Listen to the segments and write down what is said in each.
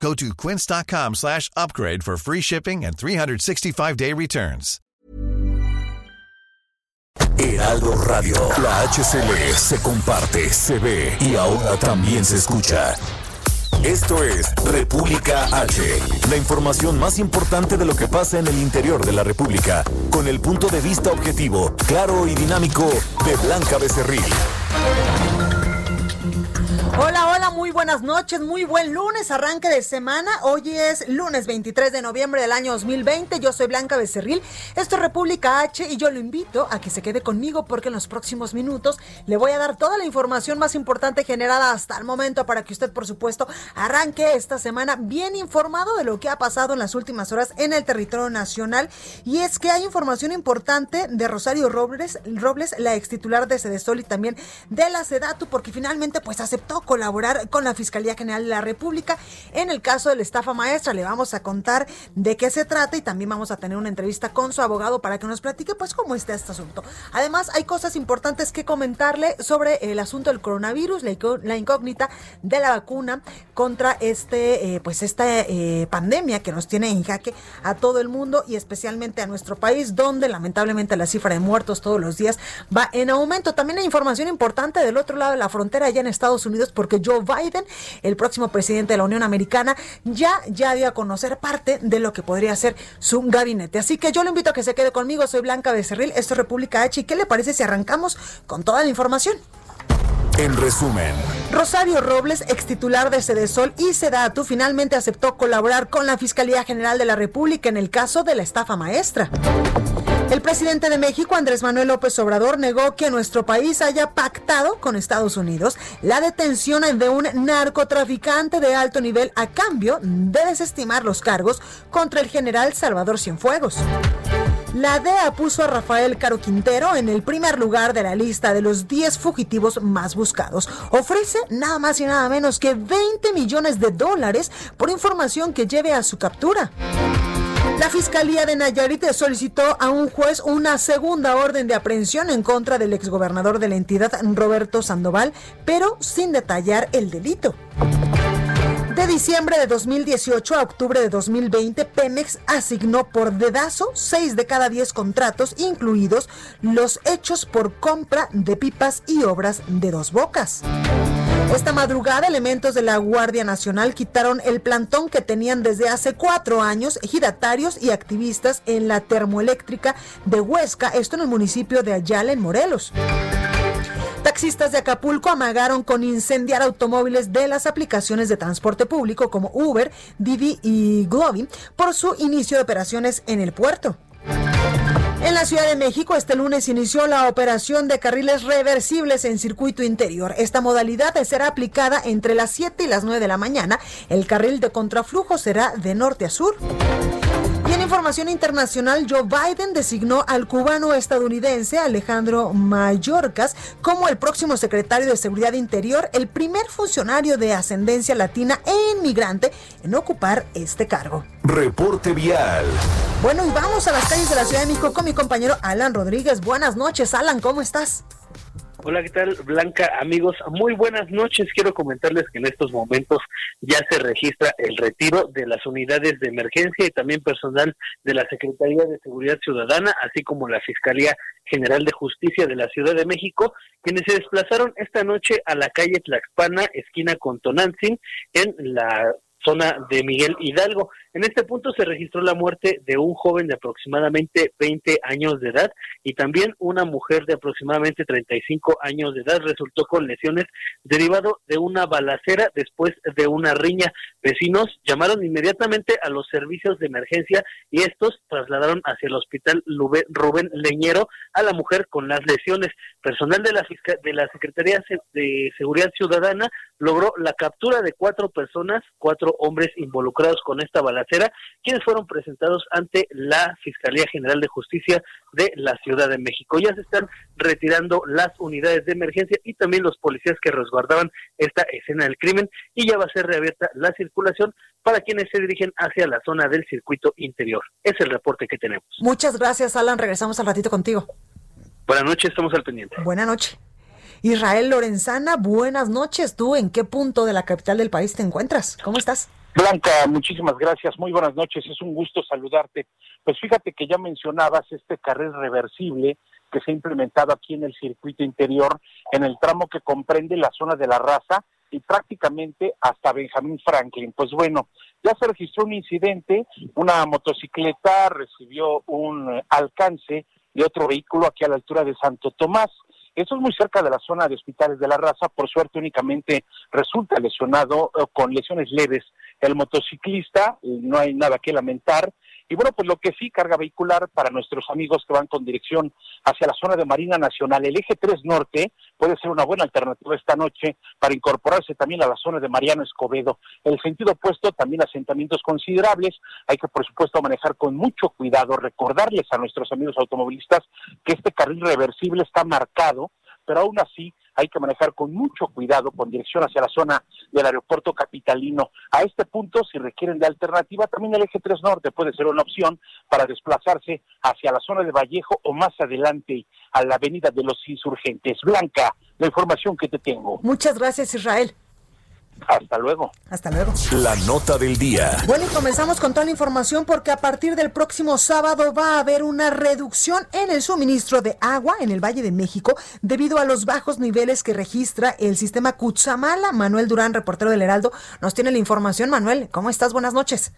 Go to quince.com slash upgrade for free shipping and 365-day returns. Heraldo Radio, la HCL se comparte, se ve y ahora también se escucha. Esto es República H, la información más importante de lo que pasa en el interior de la República, con el punto de vista objetivo, claro y dinámico de Blanca Becerril. Hola, hola, muy buenas noches, muy buen lunes, arranque de semana. Hoy es lunes 23 de noviembre del año 2020. Yo soy Blanca Becerril, esto es República H y yo lo invito a que se quede conmigo porque en los próximos minutos le voy a dar toda la información más importante generada hasta el momento para que usted, por supuesto, arranque esta semana bien informado de lo que ha pasado en las últimas horas en el territorio nacional. Y es que hay información importante de Rosario Robles, Robles la ex titular de Sedesol y también de la Sedatu, porque finalmente pues aceptó colaborar con la Fiscalía General de la República en el caso de la estafa maestra. Le vamos a contar de qué se trata y también vamos a tener una entrevista con su abogado para que nos platique pues cómo está este asunto. Además, hay cosas importantes que comentarle sobre el asunto del coronavirus, la, incógnita de la vacuna contra este eh, pues esta eh, pandemia que nos tiene en jaque a todo el mundo y especialmente a nuestro país, donde lamentablemente la cifra de muertos todos los días va en aumento. También hay información importante del otro lado de la frontera, allá en Estados Unidos, porque Joe Biden, el próximo presidente de la Unión Americana, ya, ya dio a conocer parte de lo que podría ser su gabinete. Así que yo le invito a que se quede conmigo. Soy Blanca Becerril, esto es República H. ¿Y qué le parece si arrancamos con toda la información? En resumen, Rosario Robles, ex titular de Sedesol y Sedatu, finalmente aceptó colaborar con la Fiscalía General de la República en el caso de la estafa maestra. El presidente de México, Andrés Manuel López Obrador, negó que nuestro país haya pactado con Estados Unidos la detención de un narcotraficante de alto nivel a cambio de desestimar los cargos contra el general Salvador Cienfuegos. La DEA puso a Rafael Caro Quintero en el primer lugar de la lista de los 10 fugitivos más buscados. Ofrece nada más y nada menos que 20 millones de dólares por información que lleve a su captura. La Fiscalía de Nayarit solicitó a un juez una segunda orden de aprehensión en contra del exgobernador de la entidad, Roberto Sandoval, pero sin detallar el delito. De diciembre de 2018 a octubre de 2020, Pemex asignó por dedazo 6 de cada 10 contratos, incluidos los hechos por compra de pipas y obras de dos bocas. Esta madrugada, elementos de la Guardia Nacional quitaron el plantón que tenían desde hace cuatro años giratarios y activistas en la termoeléctrica de Huesca, esto en el municipio de Ayala, en Morelos. Taxistas de Acapulco amagaron con incendiar automóviles de las aplicaciones de transporte público como Uber, Didi y Globi por su inicio de operaciones en el puerto. En la Ciudad de México, este lunes inició la operación de carriles reversibles en circuito interior. Esta modalidad será aplicada entre las 7 y las 9 de la mañana. El carril de contraflujo será de norte a sur. Y en información internacional, Joe Biden designó al cubano estadounidense Alejandro Mayorkas como el próximo secretario de Seguridad Interior, el primer funcionario de ascendencia latina e inmigrante en ocupar este cargo. Reporte vial. Bueno, y vamos a las calles de la Ciudad de México con mi compañero Alan Rodríguez. Buenas noches, Alan, ¿cómo estás? Hola, ¿qué tal, Blanca? Amigos, muy buenas noches. Quiero comentarles que en estos momentos ya se registra el retiro de las unidades de emergencia y también personal de la Secretaría de Seguridad Ciudadana, así como la Fiscalía General de Justicia de la Ciudad de México, quienes se desplazaron esta noche a la calle Tlaxpana, esquina con Tonantzin, en la zona de Miguel Hidalgo. En este punto se registró la muerte de un joven de aproximadamente 20 años de edad y también una mujer de aproximadamente 35 años de edad resultó con lesiones derivado de una balacera después de una riña. Vecinos llamaron inmediatamente a los servicios de emergencia y estos trasladaron hacia el hospital Rubén Leñero a la mujer con las lesiones. Personal de la, de la Secretaría de Seguridad Ciudadana logró la captura de cuatro personas, cuatro hombres involucrados con esta balacera Balacera, quienes fueron presentados ante la Fiscalía General de Justicia de la Ciudad de México. Ya se están retirando las unidades de emergencia y también los policías que resguardaban esta escena del crimen y ya va a ser reabierta la circulación para quienes se dirigen hacia la zona del circuito interior. Es el reporte que tenemos. Muchas gracias, Alan. Regresamos al ratito contigo. Buenas noches, estamos al pendiente. Buenas noches. Israel Lorenzana, buenas noches. ¿Tú en qué punto de la capital del país te encuentras? ¿Cómo estás? Blanca, muchísimas gracias. Muy buenas noches. Es un gusto saludarte. Pues fíjate que ya mencionabas este carril reversible que se ha implementado aquí en el circuito interior, en el tramo que comprende la zona de la raza y prácticamente hasta Benjamín Franklin. Pues bueno, ya se registró un incidente, una motocicleta recibió un alcance de otro vehículo aquí a la altura de Santo Tomás. Esto es muy cerca de la zona de hospitales de la raza. Por suerte, únicamente resulta lesionado eh, con lesiones leves el motociclista. No hay nada que lamentar. Y bueno, pues lo que sí, carga vehicular para nuestros amigos que van con dirección hacia la zona de Marina Nacional, el eje 3 Norte puede ser una buena alternativa esta noche para incorporarse también a la zona de Mariano Escobedo. El sentido opuesto, también asentamientos considerables. Hay que, por supuesto, manejar con mucho cuidado, recordarles a nuestros amigos automovilistas que este carril reversible está marcado, pero aún así hay que manejar con mucho cuidado con dirección hacia la zona del aeropuerto capitalino. A este punto, si requieren de alternativa, también el eje 3 Norte puede ser una opción para desplazarse hacia la zona de Vallejo o más adelante a la avenida de los insurgentes. Blanca, la información que te tengo. Muchas gracias, Israel. Hasta luego. Hasta luego. La nota del día. Bueno, y comenzamos con toda la información porque a partir del próximo sábado va a haber una reducción en el suministro de agua en el Valle de México debido a los bajos niveles que registra el sistema Cutzamala. Manuel Durán, reportero del Heraldo, nos tiene la información. Manuel, ¿cómo estás? Buenas noches.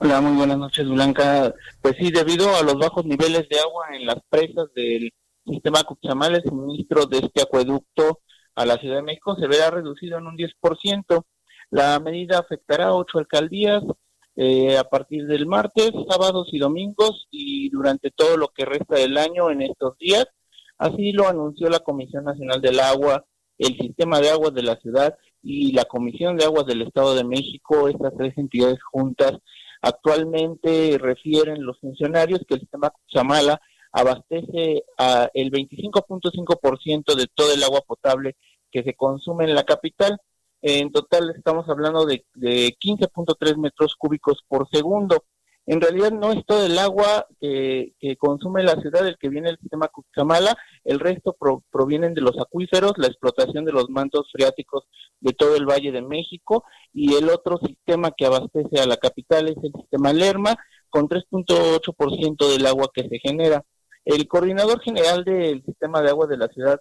Hola, muy buenas noches, Blanca. Pues sí, debido a los bajos niveles de agua en las presas del sistema Cutzamala, el suministro de este acueducto a la Ciudad de México se verá reducido en un 10%. La medida afectará a ocho alcaldías eh, a partir del martes, sábados y domingos y durante todo lo que resta del año en estos días. Así lo anunció la Comisión Nacional del Agua, el Sistema de Aguas de la Ciudad y la Comisión de Aguas del Estado de México, estas tres entidades juntas. Actualmente refieren los funcionarios que el sistema Chamala abastece a el 25.5% de todo el agua potable que se consume en la capital. En total estamos hablando de, de 15.3 metros cúbicos por segundo. En realidad no es todo el agua que, consume la ciudad el que viene del sistema Cuchamala, el resto provienen de los acuíferos, la explotación de los mantos freáticos de todo el Valle de México y el otro sistema que abastece a la capital es el sistema Lerma con 3.8% del agua que se genera. El coordinador general del sistema de agua de la ciudad,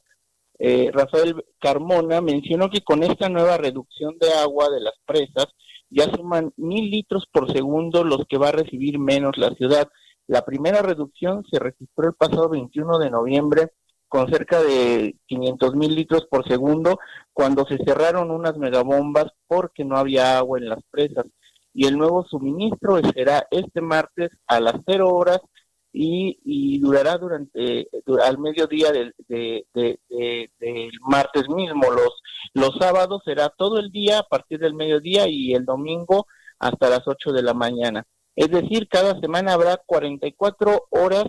eh, Rafael Carmona, mencionó que con esta nueva reducción de agua de las presas ya suman mil litros por segundo los que va a recibir menos la ciudad. La primera reducción se registró el pasado 21 de noviembre con cerca de 500 mil litros por segundo cuando se cerraron unas megabombas porque no había agua en las presas. Y el nuevo suministro será este martes a las 0 horas y, durará durante al mediodía del, martes mismo. Los, los sábados será todo el día a partir del mediodía y el domingo hasta las 8 de la mañana. Es decir, cada semana habrá 44 horas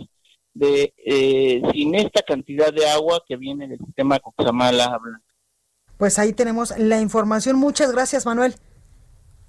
de eh, sin esta cantidad de agua que viene del sistema Coxamala. Pues ahí tenemos la información. Muchas gracias, Manuel.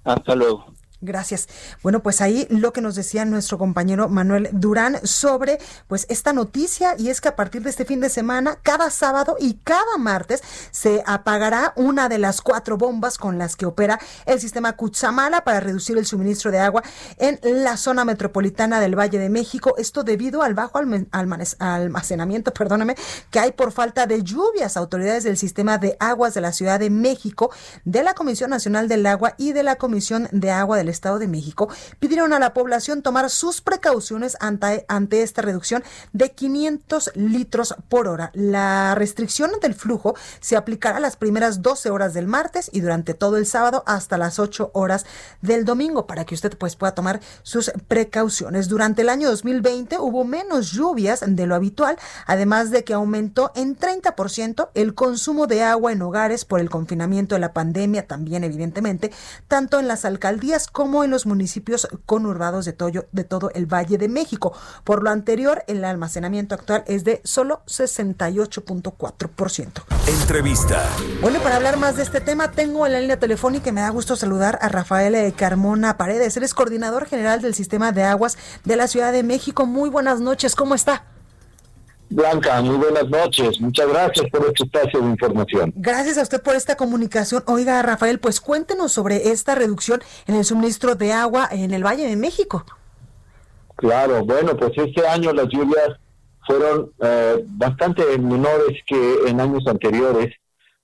Hasta luego. Gracias. Bueno, pues ahí lo que nos decía nuestro compañero Manuel Durán sobre pues esta noticia y es que a partir de este fin de semana, cada sábado y cada martes se apagará una de las cuatro bombas con las que opera el sistema Cuchamala para reducir el suministro de agua en la zona metropolitana del Valle de México. Esto debido al bajo almacenamiento, perdóname, que hay por falta de lluvias. Autoridades del sistema de aguas de la Ciudad de México, de la Comisión Nacional del Agua y de la Comisión de Agua del Estado de México pidieron a la población tomar sus precauciones ante, ante esta reducción de 500 litros por hora. La restricción del flujo se aplicará las primeras 12 horas del martes y durante todo el sábado hasta las 8 horas del domingo para que usted pues pueda tomar sus precauciones. Durante el año 2020 hubo menos lluvias de lo habitual, además de que aumentó en 30% el consumo de agua en hogares por el confinamiento de la pandemia también evidentemente, tanto en las alcaldías como como en los municipios conurbados de, de todo el Valle de México. Por lo anterior, el almacenamiento actual es de solo 68.4%. Entrevista. Bueno, para hablar más de este tema, tengo en la línea telefónica y me da gusto saludar a Rafael Carmona Paredes. Él es coordinador general del Sistema de Aguas de la Ciudad de México. Muy buenas noches, ¿cómo está? Blanca, muy buenas noches. Muchas gracias por este espacio de información. Gracias a usted por esta comunicación. Oiga, Rafael, pues cuéntenos sobre esta reducción en el suministro de agua en el Valle de México. Claro, bueno, pues este año las lluvias fueron eh, bastante menores que en años anteriores,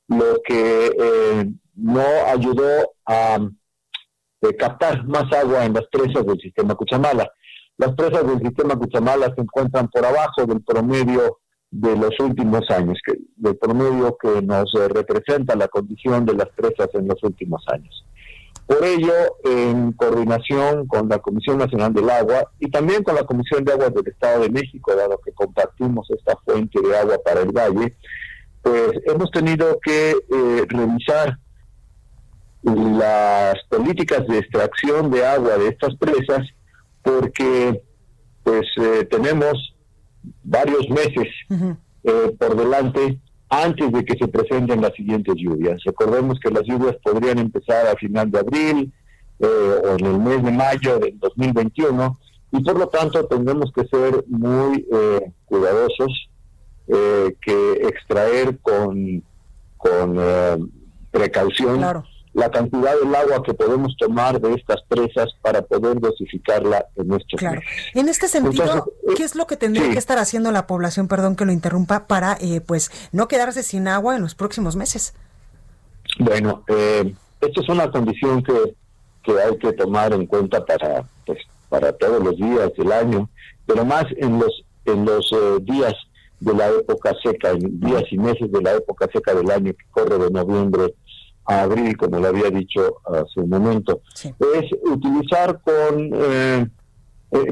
lo que eh, no ayudó a eh, captar más agua en las presas del sistema Cuchamala. Las presas del sistema Cuchamala se encuentran por abajo del promedio de los últimos años, que, del promedio que nos eh, representa la condición de las presas en los últimos años. Por ello, en coordinación con la Comisión Nacional del Agua y también con la Comisión de Aguas del Estado de México, dado que compartimos esta fuente de agua para el valle, pues hemos tenido que eh, revisar las políticas de extracción de agua de estas presas porque pues eh, tenemos varios meses eh, por delante antes de que se presenten las siguientes lluvias. Recordemos que las lluvias podrían empezar a final de abril eh, o en el mes de mayo del 2021 y por lo tanto tendremos que ser muy cuidadosos, que extraer con, con precaución. Claro la cantidad del agua que podemos tomar de estas presas para poder dosificarla en nuestros claro. En este sentido, ¿qué es lo que tendría que estar haciendo la población, perdón que lo interrumpa, para eh, pues no quedarse sin agua en los próximos meses? Bueno, eh, esto es una condición que, que hay que tomar en cuenta para pues para todos los días del año, pero más en los en los eh, días de la época seca, en días y meses de la época seca del año que corre de noviembre a abril, como lo había dicho hace un momento, es utilizar con, eh, eh,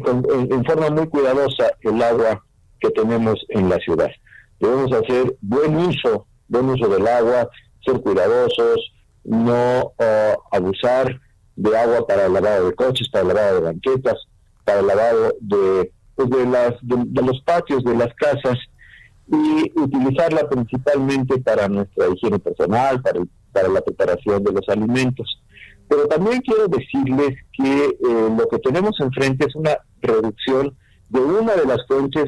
en forma muy cuidadosa el agua que tenemos en la ciudad. Debemos hacer buen uso, buen uso del agua, ser cuidadosos, no uh, abusar de agua para el lavado de coches, para el lavado de banquetas, para el lavado de, pues de, las, de los patios de las casas y utilizarla principalmente para nuestra higiene personal, para el para la preparación de los alimentos. Pero también quiero decirles que eh, lo que tenemos enfrente es una reducción de una de las fuentes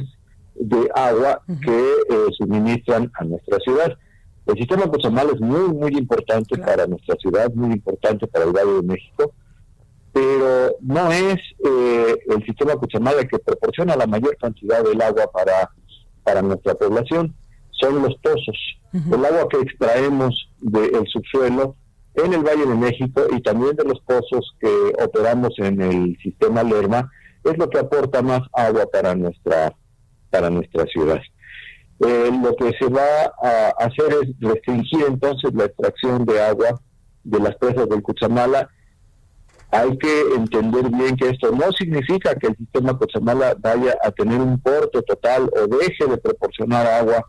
de agua que eh, suministran a nuestra ciudad. El sistema Cochamal es muy, muy importante para nuestra ciudad, muy importante para el Valle de México, pero no es eh, el sistema Cuchamal el que proporciona la mayor cantidad del agua para, para nuestra población son los pozos. El agua que extraemos del subsuelo en el Valle de México y también de los pozos que operamos en el sistema Lerma es lo que aporta más agua para nuestra para nuestra ciudad. Eh, lo que se va a hacer es restringir entonces la extracción de agua de las presas del Cuchamala. Hay que entender bien que esto no significa que el sistema Cuchamala vaya a tener un corte total o deje de proporcionar agua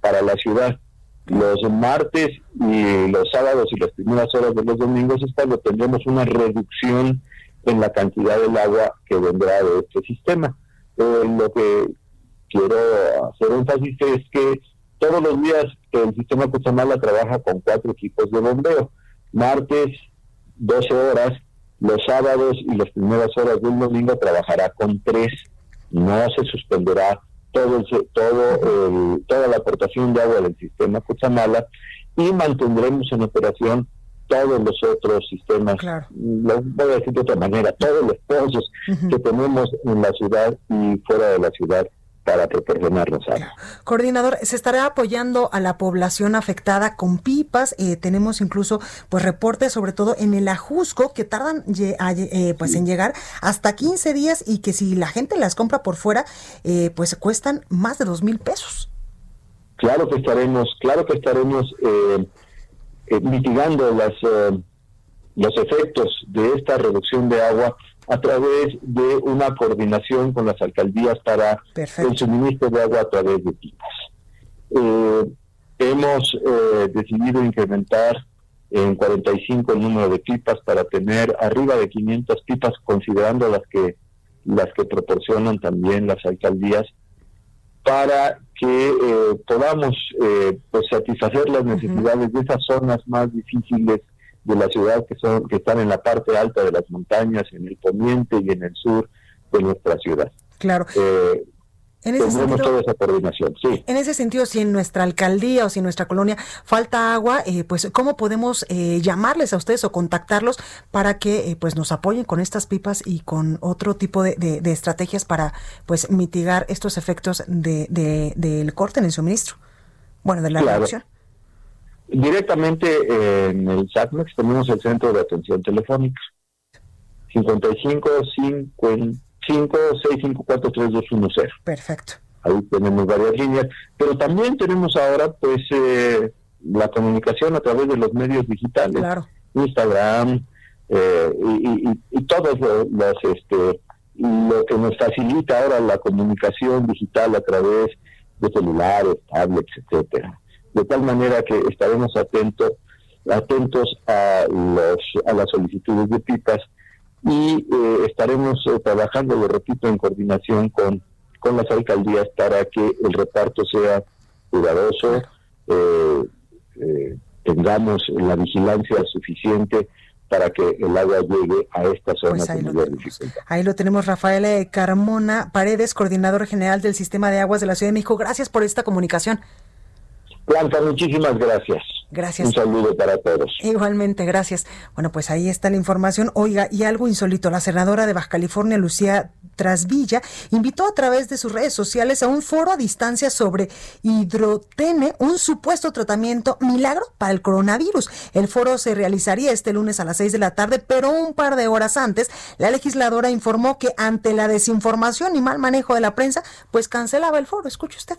para la ciudad. Los martes y los sábados y las primeras horas de los domingos es cuando tendremos una reducción en la cantidad del agua que vendrá de este sistema. Eh, lo que quiero hacer énfasis es que todos los días el sistema Cuchamala trabaja con cuatro equipos de bombeo. Martes, 12 horas, los sábados y las primeras horas del domingo trabajará con tres. No se suspenderá todo, todo toda la aportación de agua del sistema Cuchamala y mantendremos en operación todos los otros sistemas, lo voy a decir de otra manera, todos los pozos que tenemos en la ciudad y fuera de la ciudad para proporcionarnos agua. Coordinador, se estará apoyando a la población afectada con pipas. Eh, tenemos incluso pues reportes, sobre todo en el Ajusco, que tardan eh, pues en llegar hasta 15 días y que si la gente las compra por fuera, eh, pues cuestan más de dos mil pesos. Claro que estaremos, claro que estaremos mitigando las los efectos de esta reducción de agua a través de una coordinación con las alcaldías para el suministro de agua a través de pipas. Eh, hemos eh, decidido incrementar en 45 el número de pipas para tener arriba de 500 pipas, considerando las que las que proporcionan también las alcaldías, para que eh, podamos eh, pues satisfacer las necesidades de esas zonas más difíciles de la ciudad que son que están en la parte alta de las montañas, en el poniente y en el sur de nuestra ciudad. Claro. Eh, en ese sentido, toda esa coordinación, sí. En ese sentido, si en nuestra alcaldía o si en nuestra colonia falta agua, eh, pues ¿cómo podemos eh, llamarles a ustedes o contactarlos para que pues nos apoyen con estas pipas y con otro tipo de, de, estrategias para pues mitigar estos efectos de, del corte en el suministro? Bueno, de la reducción. Directamente en el SACMEX tenemos el centro de atención telefónica. 55 cinco 654 Perfecto. Ahí tenemos varias líneas, pero también tenemos ahora pues eh, la comunicación a través de los medios digitales. Claro. Instagram eh, y, y, y, todos los, este lo que nos facilita ahora la comunicación digital a través de celulares, tablets, etcétera de tal manera que estaremos atentos atentos a los a las solicitudes de pipas y eh, estaremos eh, trabajando, lo repito, en coordinación con, con las alcaldías para que el reparto sea cuidadoso, eh, tengamos la vigilancia suficiente para que el agua llegue a esta zona pues ahí, lo ahí lo tenemos, Rafael Carmona Paredes, coordinador general del Sistema de Aguas de la Ciudad de México. Gracias por esta comunicación. Blanca, muchísimas gracias. Gracias. Un saludo para todos. Igualmente, gracias. Bueno, pues ahí está la información. Oiga, y algo insólito, la senadora de Baja California, Lucía Trasvilla, invitó a través de sus redes sociales a un foro a distancia sobre hidrotene, un supuesto tratamiento milagro para el coronavirus. El foro se realizaría este lunes a las seis de la tarde, pero un par de horas antes, la legisladora informó que ante la desinformación y mal manejo de la prensa, pues cancelaba el foro. Escuche usted.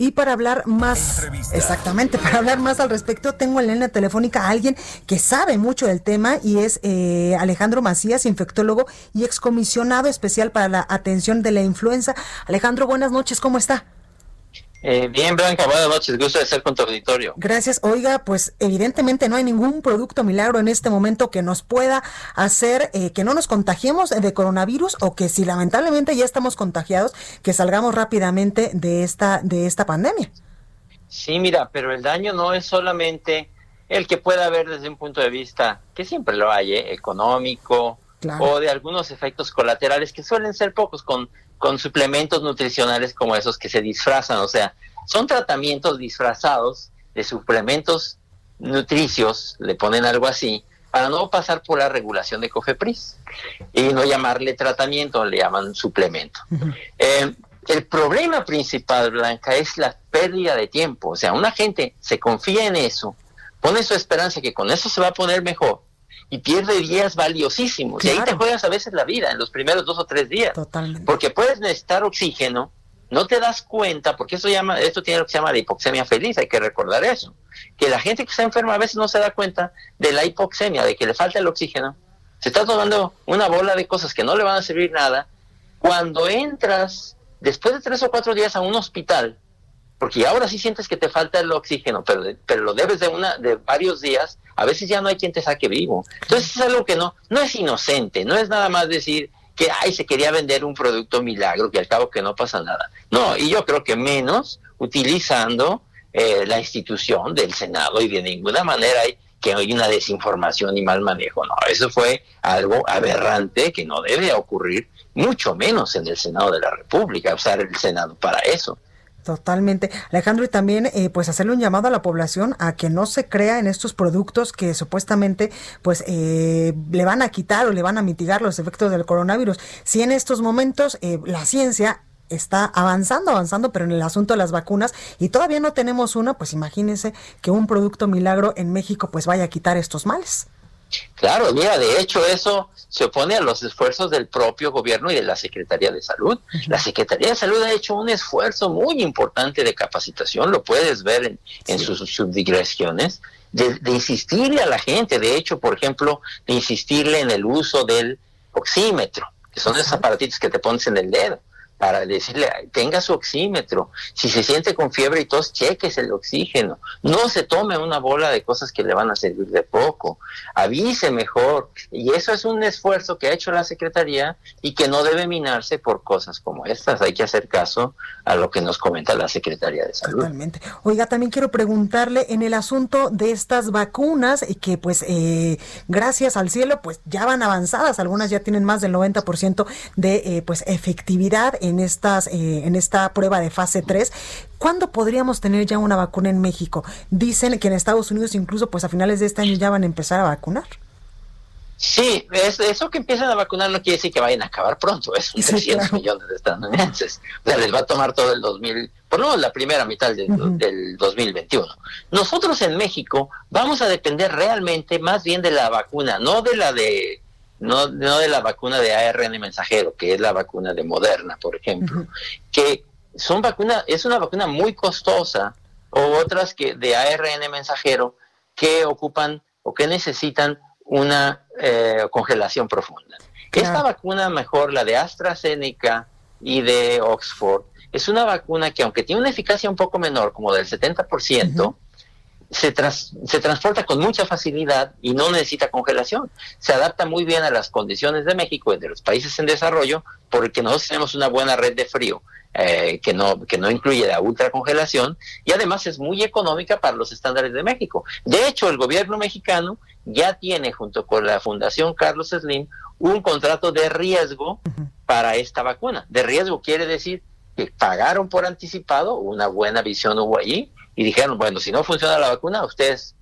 Y para hablar más, exactamente, para hablar más al respecto, tengo en la línea telefónica a alguien que sabe mucho del tema y es eh, Alejandro Macías, infectólogo y excomisionado especial para la atención de la influenza. Alejandro, buenas noches, ¿cómo está? Eh, bien, Blanca, buenas noches, gusto de estar con tu auditorio. Gracias. Oiga, pues evidentemente no hay ningún producto milagro en este momento que nos pueda hacer eh, que no nos contagiemos de coronavirus o que si lamentablemente ya estamos contagiados, que salgamos rápidamente de esta, de esta pandemia. Sí, mira, pero el daño no es solamente el que pueda haber desde un punto de vista, que siempre lo hay, ¿eh? económico, o de algunos efectos colaterales que suelen ser pocos, con con suplementos nutricionales como esos que se disfrazan, o sea, son tratamientos disfrazados de suplementos nutricios, le ponen algo así, para no pasar por la regulación de COFEPRIS y no llamarle tratamiento, le llaman suplemento. Eh, el problema principal, Blanca, es la pérdida de tiempo. O sea, una gente se confía en eso, pone su esperanza que con eso se va a poner mejor y pierde días valiosísimos. Y ahí te juegas a veces la vida en los primeros dos o tres días. Totalmente. Porque puedes necesitar oxígeno, no te das cuenta, porque eso llama, esto tiene lo que se llama la hipoxemia feliz, hay que recordar eso. Que la gente que está enferma a veces no se da cuenta de la hipoxemia, de que le falta el oxígeno. Se está tomando una bola de cosas que no le van a servir nada. Cuando entras después de tres o cuatro días a un hospital, porque ahora sí sientes que te falta el oxígeno, pero, pero lo debes de una de varios días, a veces ya no hay quien te saque vivo. Entonces es algo que no no es inocente, no es nada más decir que ay se quería vender un producto milagro que al cabo que no pasa nada. No, y yo creo que menos utilizando eh, la institución del Senado y de ninguna manera hay que hay una desinformación y mal manejo. No, eso fue algo aberrante que no debe ocurrir, mucho menos en el Senado de la República, usar el Senado para eso. Totalmente. Alejandro, y también eh, pues hacerle un llamado a la población a que no se crea en estos productos que supuestamente pues eh, le van a quitar o le van a mitigar los efectos del coronavirus. Si en estos momentos eh, la ciencia está avanzando, avanzando, pero en el asunto de las vacunas y todavía no tenemos una, pues imagínense que un producto milagro en México pues vaya a quitar estos males. Claro, mira, de hecho eso se opone a los esfuerzos del propio gobierno y de la Secretaría de Salud. La Secretaría de Salud ha hecho un esfuerzo muy importante de capacitación, lo puedes ver en, sus subdigresiones, de, insistirle a la gente, de hecho, por ejemplo, de insistirle en el uso del oxímetro, que son esos aparatitos que te pones en el dedo para decirle, tenga su oxímetro, si se siente con fiebre y tos, cheques el oxígeno, no se tome una bola de cosas que le van a servir de poco, avise mejor, y eso es un esfuerzo que ha hecho la Secretaría y que no debe minarse por cosas como estas, hay que hacer caso a lo que nos comenta la Secretaría de Salud. Totalmente. Oiga, también quiero preguntarle en el asunto de estas vacunas, y que pues eh, gracias al cielo, pues ya van avanzadas, algunas ya tienen más del 90% de eh, pues efectividad en estas eh, en esta prueba de fase 3. ¿Cuándo podríamos tener ya una vacuna en México? Dicen que en Estados Unidos incluso pues a finales de este año ya van a empezar a vacunar. Sí, eso que empiezan a vacunar no quiere decir que vayan a acabar pronto, es un 300 millones de estadounidenses. O sea, les va a tomar todo el 2000, por lo menos la primera mitad del, del 2021. Nosotros en México vamos a depender realmente más bien de la vacuna, no de la de no, no de la vacuna de ARN mensajero, que es la vacuna de Moderna, por ejemplo, que son vacunas, es una vacuna muy costosa, o otras que de ARN mensajero que ocupan o que necesitan una eh, congelación profunda. Esta vacuna mejor, la de AstraZeneca y de Oxford, es una vacuna que aunque tiene una eficacia un poco menor, como del 70%, se, se transporta con mucha facilidad y no necesita congelación. Se adapta muy bien a las condiciones de México y de los países en desarrollo porque nosotros tenemos una buena red de frío eh, que, no, que no incluye la ultracongelación y además es muy económica para los estándares de México. De hecho, el gobierno mexicano ya tiene junto con la Fundación Carlos Slim un contrato de riesgo para esta vacuna. De riesgo quiere decir que pagaron por anticipado, una buena visión hubo allí, y dijeron, bueno, si no funciona la vacuna, ustedes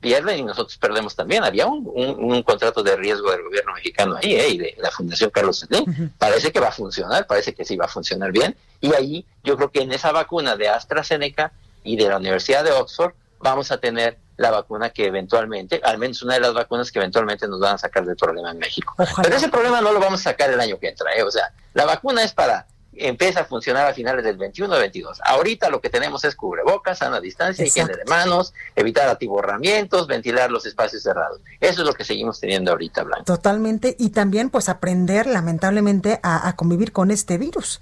pierden y nosotros perdemos también. Había un, contrato de riesgo del gobierno mexicano ahí ¿eh? y de la Fundación Carlos Slim. Parece que va a funcionar, parece que sí va a funcionar bien. Y ahí yo creo que en esa vacuna de AstraZeneca y de la Universidad de Oxford vamos a tener la vacuna que eventualmente, al menos una de las vacunas que eventualmente nos van a sacar del problema en México. Pero ese problema no lo vamos a sacar el año que entra. ¿eh? O sea, la vacuna es para empieza a funcionar a finales del 21 22. Ahorita lo que tenemos es cubrebocas, sana distancia, higiene de manos, evitar atiborramientos, ventilar los espacios cerrados. Eso es lo que seguimos teniendo ahorita, Blanca. Totalmente. Y también, pues, aprender, lamentablemente, a, convivir con este virus.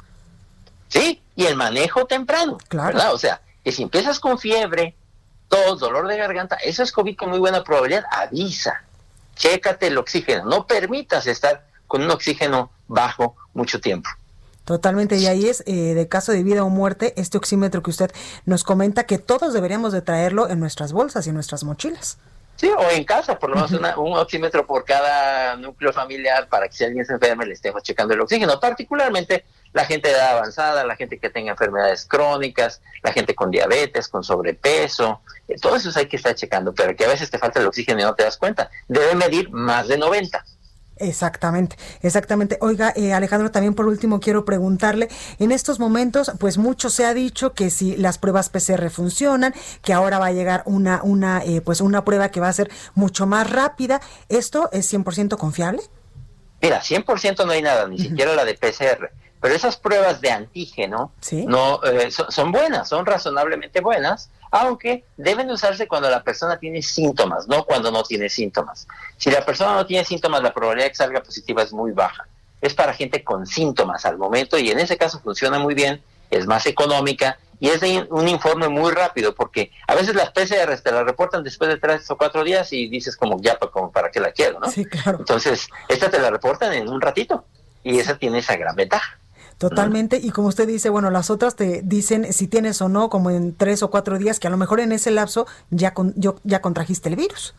Sí, y el manejo temprano. Claro. ¿verdad? O sea, que si empiezas con fiebre, tos, dolor de garganta, eso es COVID con muy buena probabilidad, avisa. Chécate el oxígeno. No permitas estar con un oxígeno bajo mucho tiempo. Totalmente, y ahí es eh, de caso de vida o muerte este oxímetro que usted nos comenta que todos deberíamos de traerlo en nuestras bolsas y en nuestras mochilas. Sí, o en casa, por lo menos un oxímetro por cada núcleo familiar para que si alguien se enferme le estemos checando el oxígeno, particularmente la gente de edad avanzada, la gente que tenga enfermedades crónicas, la gente con diabetes, con sobrepeso, eh, todo eso hay que estar checando, pero que a veces te falta el oxígeno y no te das cuenta. Debe medir más de 90. Exactamente, exactamente. Oiga, eh, Alejandro, también por último quiero preguntarle, en estos momentos, pues mucho se ha dicho que si las pruebas PCR funcionan, que ahora va a llegar una, una, eh, pues una prueba que va a ser mucho más rápida, ¿esto es 100% confiable? Mira, 100% no hay nada, ni siquiera la de PCR. Pero esas pruebas de antígeno no eh, son, buenas, son razonablemente buenas, aunque deben usarse cuando la persona tiene síntomas, no cuando no tiene síntomas. Si la persona no tiene síntomas, la probabilidad de que salga positiva es muy baja. Es para gente con síntomas al momento y en ese caso funciona muy bien, es más económica y es un informe muy rápido porque a veces las PCR te las reportan después de tres o cuatro días y dices como ya como para qué la quiero, ¿no? Sí, claro. Entonces, esta te la reportan en un ratito y esa tiene esa gran ventaja. Totalmente, y como usted dice, bueno, las otras te dicen si tienes o no, como en tres o cuatro días, que a lo mejor en ese lapso ya, con, yo, ya contrajiste el virus.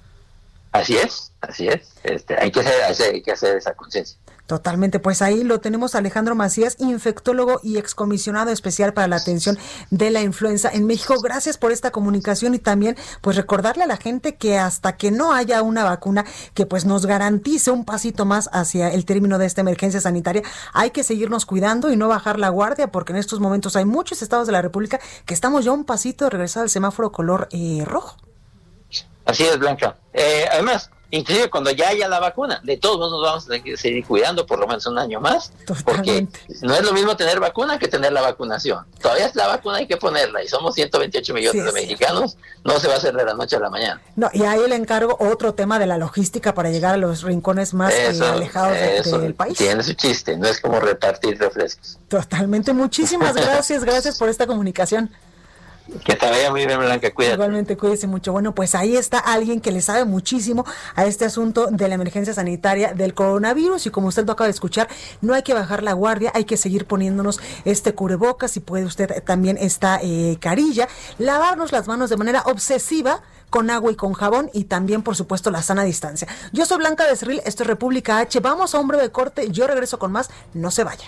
Así es, así es. Este, hay, que hacer, hay que hacer esa conciencia. Totalmente, pues ahí lo tenemos Alejandro Macías, infectólogo y excomisionado especial para la atención de la influenza en México. Gracias por esta comunicación y también pues recordarle a la gente que hasta que no haya una vacuna que pues nos garantice un pasito más hacia el término de esta emergencia sanitaria, hay que seguirnos cuidando y no bajar la guardia porque en estos momentos hay muchos estados de la República que estamos ya un pasito de regresar al semáforo color eh, rojo. Así es, Blanca. Eh, además, inclusive cuando ya haya la vacuna. De todos modos nos vamos a seguir cuidando por lo menos un año más, porque no es lo mismo tener vacuna que tener la vacunación. Todavía es la vacuna hay que ponerla y somos 128 millones de mexicanos, no se va a hacer de la noche a la mañana. No, y ahí le encargo otro tema de la logística para llegar a los rincones más eh, alejados del país. Tiene su chiste, no es como repartir refrescos. Totalmente, muchísimas gracias, gracias por esta comunicación. Que te vaya muy bien, Blanca, cuídate. Igualmente, cuídese mucho. Bueno, pues ahí está alguien que le sabe muchísimo a este asunto de la emergencia sanitaria del coronavirus y como usted lo acaba de escuchar, no hay que bajar la guardia, hay que seguir poniéndonos este cubrebocas, si puede usted también esta eh, carilla, lavarnos las manos de manera obsesiva con agua y con jabón y también, por supuesto, la sana distancia. Yo soy Blanca Becerril, esto es República H. Vamos a un breve corte, yo regreso con más, no se vaya.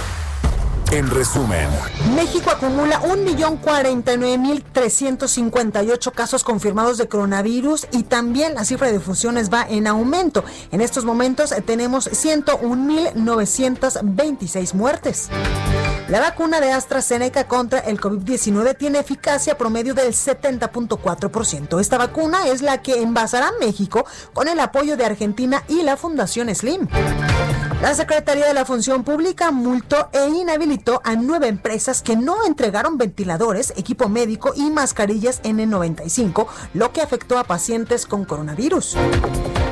en resumen, México acumula 1.049.358 casos confirmados de coronavirus y también la cifra de funciones va en aumento. En estos momentos eh, tenemos 101.926 muertes. La vacuna de AstraZeneca contra el COVID-19 tiene eficacia promedio del 70.4%. Esta vacuna es la que envasará México con el apoyo de Argentina y la Fundación Slim. La Secretaría de la Función Pública multó e inhabilitó a nueve empresas que no entregaron ventiladores, equipo médico y mascarillas N95, lo que afectó a pacientes con coronavirus.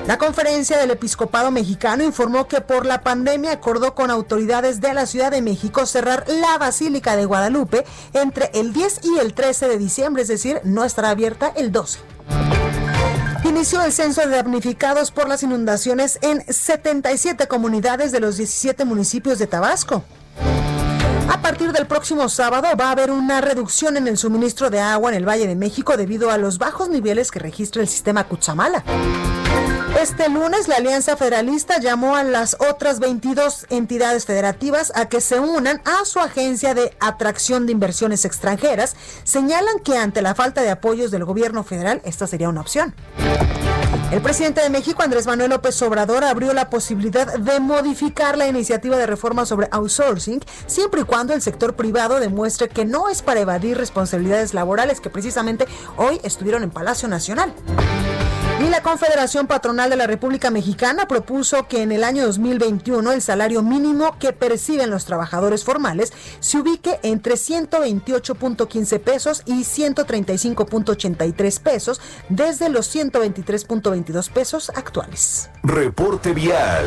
La conferencia del episcopado mexicano informó que por la pandemia acordó con autoridades de la Ciudad de México cerrar la Basílica de Guadalupe entre el 10 y el 13 de diciembre, es decir, no estará abierta el 12 inició el censo de damnificados por las inundaciones en 77 comunidades de los 17 municipios de Tabasco. A partir del próximo sábado va a haber una reducción en el suministro de agua en el Valle de México debido a los bajos niveles que registra el sistema Cuchamala. Este lunes la Alianza Federalista llamó a las otras 22 entidades federativas a que se unan a su agencia de atracción de inversiones extranjeras. Señalan que ante la falta de apoyos del gobierno federal esta sería una opción. El presidente de México, Andrés Manuel López Obrador, abrió la posibilidad de modificar la iniciativa de reforma sobre outsourcing, siempre y cuando el sector privado demuestre que no es para evadir responsabilidades laborales que precisamente hoy estuvieron en Palacio Nacional. Y la Confederación Patronal de la República Mexicana propuso que en el año 2021 el salario mínimo que perciben los trabajadores formales se ubique entre 128.15 pesos y 135.83 pesos desde los 123.22 pesos actuales. Reporte vial.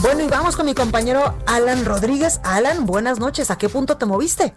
Bueno, y vamos con mi compañero Alan Rodríguez. Alan, buenas noches. ¿A qué punto te moviste?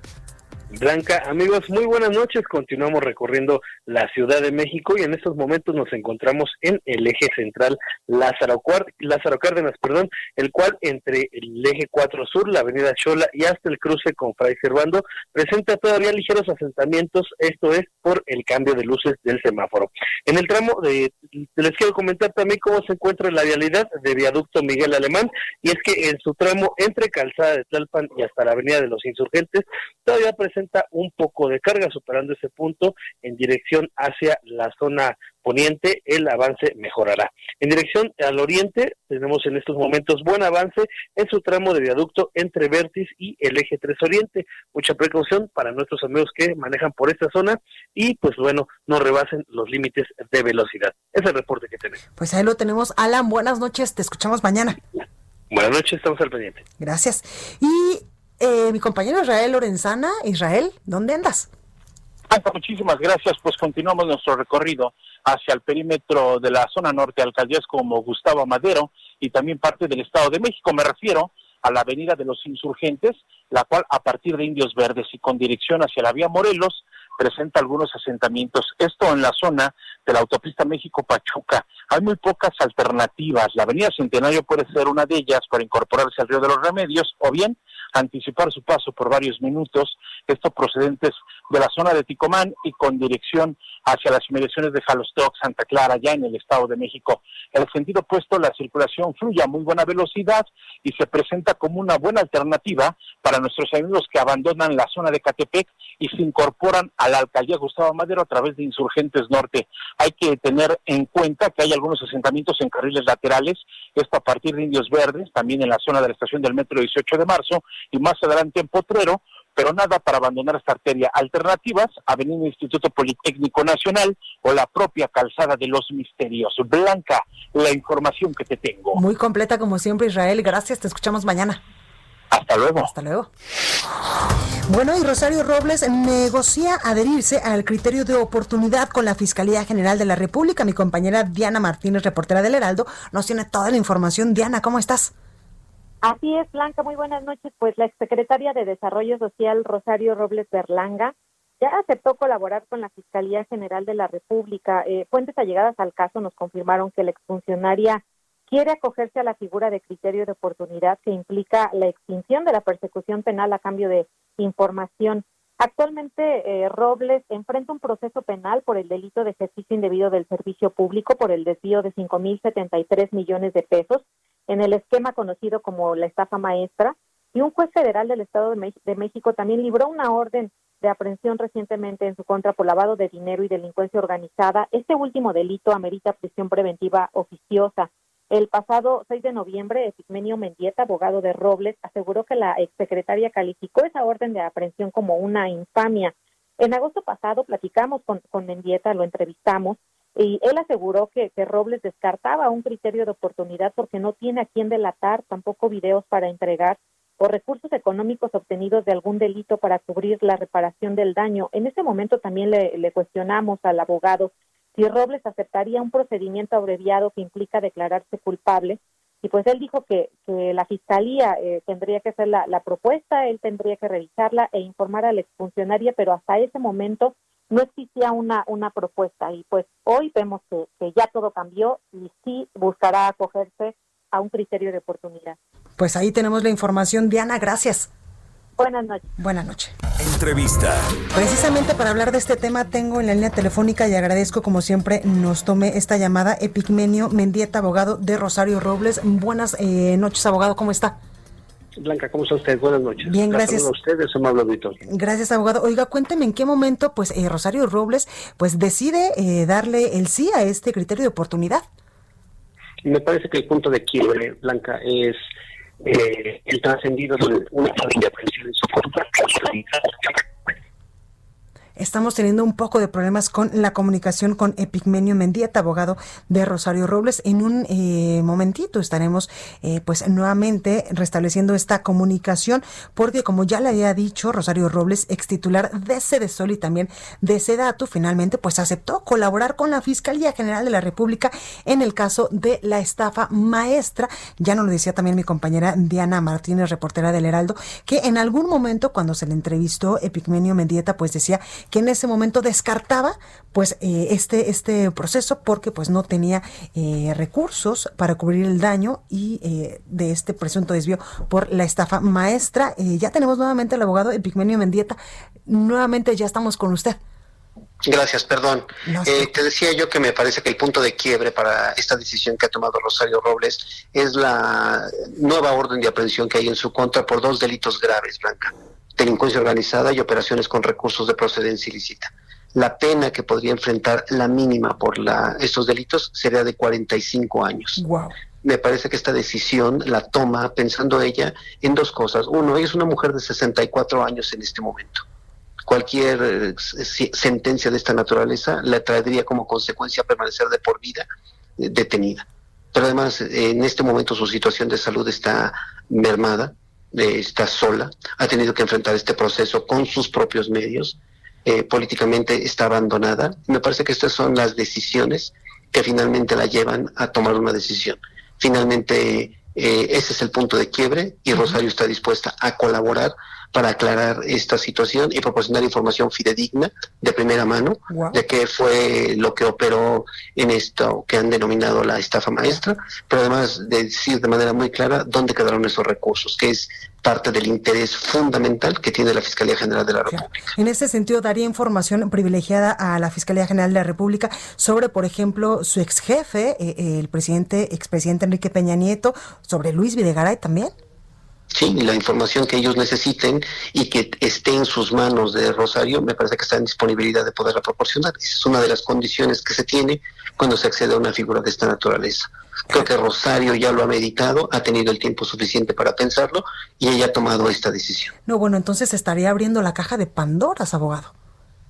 Blanca, amigos, muy buenas noches. Continuamos recorriendo la Ciudad de México y en estos momentos nos encontramos en el eje central Lázaro, Lázaro Cárdenas, perdón, el cual entre el eje 4 Sur, la avenida Chola y hasta el cruce con Fray Servando presenta todavía ligeros asentamientos, esto es por el cambio de luces del semáforo. En el tramo de, les quiero comentar también cómo se encuentra la vialidad de viaducto Miguel Alemán y es que en su tramo entre Calzada de Tlalpan y hasta la avenida de los Insurgentes todavía presenta un poco de carga, superando ese punto en dirección hacia la zona poniente, el avance mejorará. En dirección al oriente, tenemos en estos momentos buen avance en su tramo de viaducto entre Vértiz y el eje 3 Oriente. Mucha precaución para nuestros amigos que manejan por esta zona y, pues bueno, no rebasen los límites de velocidad. Es el reporte que tenemos. Pues ahí lo tenemos. Alan, buenas noches, te escuchamos mañana. Buenas noches, estamos al pendiente. Gracias. Y eh, mi compañero Israel Lorenzana. Israel, ¿dónde andas? muchísimas gracias. Pues continuamos nuestro recorrido hacia el perímetro de la zona norte, alcaldías como Gustavo Madero y también parte del Estado de México. Me refiero a la Avenida de los Insurgentes, la cual a partir de Indios Verdes y con dirección hacia la vía Morelos presenta algunos asentamientos. Esto en la zona de la autopista México-Pachuca. Hay muy pocas alternativas. La avenida Centenario puede ser una de ellas para incorporarse al río de los Remedios o bien anticipar su paso por varios minutos, esto procedentes de la zona de Ticomán y con dirección hacia las inmediaciones de Jalostoc, Santa Clara, ya en el Estado de México. En el sentido opuesto, la circulación fluye a muy buena velocidad y se presenta como una buena alternativa para nuestros amigos que abandonan la zona de Catepec y se incorporan a la alcaldía Gustavo Madero a través de Insurgentes Norte. Hay que tener en cuenta que hay algunos asentamientos en carriles laterales, esto a partir de Indios Verdes, también en la zona de la estación del metro 18 de marzo y más adelante en Potrero, pero nada para abandonar esta arteria. Alternativas, Avenida Instituto Politécnico Nacional o la propia Calzada de los Misterios. Blanca, la información que te tengo. Muy completa como siempre, Israel. Gracias, te escuchamos mañana. Hasta luego. Hasta luego. Bueno, y Rosario Robles negocia adherirse al criterio de oportunidad con la Fiscalía General de la República. Mi compañera Diana Martínez, reportera del Heraldo, nos tiene toda la información. Diana, ¿cómo estás? Así es, Blanca, muy buenas noches. Pues la exsecretaria de Desarrollo Social, Rosario Robles Berlanga, ya aceptó colaborar con la Fiscalía General de la República. Eh, fuentes allegadas al caso nos confirmaron que la exfuncionaria quiere acogerse a la figura de criterio de oportunidad que implica la extinción de la persecución penal a cambio de información. Actualmente, eh, Robles enfrenta un proceso penal por el delito de ejercicio indebido del servicio público por el desvío de 5.073 millones de pesos en el esquema conocido como la estafa maestra. Y un juez federal del Estado de, México también libró una orden de aprehensión recientemente en su contra por lavado de dinero y delincuencia organizada. Este último delito amerita prisión preventiva oficiosa. El pasado 6 de noviembre, Epigmenio Mendieta, abogado de Robles, aseguró que la exsecretaria calificó esa orden de aprehensión como una infamia. En agosto pasado platicamos con, con Mendieta, lo entrevistamos, y él aseguró que, que, Robles descartaba un criterio de oportunidad porque no tiene a quién delatar, tampoco videos para entregar o recursos económicos obtenidos de algún delito para cubrir la reparación del daño. En ese momento también le, cuestionamos al abogado si Robles aceptaría un procedimiento abreviado que implica declararse culpable. Y pues él dijo que, que la fiscalía eh, tendría que hacer la, la propuesta, él tendría que revisarla e informar a la exfuncionaria, pero hasta ese momento no existía una, una propuesta y pues hoy vemos que, que ya todo cambió y sí buscará acogerse a un criterio de oportunidad. Pues ahí tenemos la información. Diana, gracias. Buenas noches. Buenas noches. Entrevista. Precisamente para hablar de este tema tengo en la línea telefónica y agradezco como siempre nos tome esta llamada Epigmenio Mendieta, abogado de Rosario Robles. Buenas eh, noches, abogado, ¿cómo está? Blanca, ¿cómo está usted? Buenas noches. Bien, gracias. a ustedes, amable auditorio. Gracias, abogado. Oiga, cuénteme en qué momento, pues, eh, Rosario Robles, pues, decide eh, darle el sí a este criterio de oportunidad. Me parece que el punto de quiebre, Blanca, es eh, el trascendido de una familia de su Estamos teniendo un poco de problemas con la comunicación con Epigmenio Mendieta, abogado de Rosario Robles. En un eh, momentito estaremos eh, pues nuevamente restableciendo esta comunicación porque como ya le había dicho Rosario Robles, ex titular de Sol y también de Sedatu, finalmente pues aceptó colaborar con la Fiscalía General de la República en el caso de la estafa maestra. Ya nos lo decía también mi compañera Diana Martínez, reportera del Heraldo, que en algún momento cuando se le entrevistó Epigmenio Mendieta pues decía que en ese momento descartaba pues eh, este, este proceso porque pues no tenía eh, recursos para cubrir el daño y eh, de este presunto desvío por la estafa maestra. ya tenemos nuevamente al abogado Epigmenio Mendieta. Nuevamente ya estamos con usted. Gracias, perdón. te decía yo que me parece que el punto de quiebre para esta decisión que ha tomado Rosario Robles es la nueva orden de aprehensión que hay en su contra por dos delitos graves, Blanca delincuencia organizada y operaciones con recursos de procedencia ilícita. La pena que podría enfrentar la mínima por la, estos delitos sería de 45 años. Wow. Me parece que esta decisión la toma pensando ella en dos cosas. Uno, ella es una mujer de 64 años en este momento. Cualquier eh, sentencia de esta naturaleza le traería como consecuencia permanecer de por vida eh, detenida. Pero además, en este momento su situación de salud está mermada está sola, ha tenido que enfrentar este proceso con sus propios medios, eh, políticamente está abandonada. Me parece que estas son las decisiones que finalmente la llevan a tomar una decisión. Finalmente, eh, ese es el punto de quiebre y Rosario está dispuesta a colaborar para aclarar esta situación y proporcionar información fidedigna de primera mano de qué fue lo que operó en esto que han denominado la estafa maestra, pero además de decir de manera muy clara dónde quedaron esos recursos, que es parte del interés fundamental que tiene la Fiscalía General de la República. En ese sentido, daría información privilegiada a la Fiscalía General de la República sobre, por ejemplo, su ex jefe, eh, eh, el presidente, expresidente Enrique Peña Nieto, sobre Luis Videgaray también. Sí, la información que ellos necesiten y que esté en sus manos de Rosario, me parece que está en disponibilidad de poderla proporcionar. Esa es una de las condiciones que se tiene cuando se accede a una figura de esta naturaleza. Creo que Rosario ya lo ha meditado, ha tenido el tiempo suficiente para pensarlo y ella ha tomado esta decisión. No, bueno, entonces estaría abriendo la caja de Pandoras, abogado.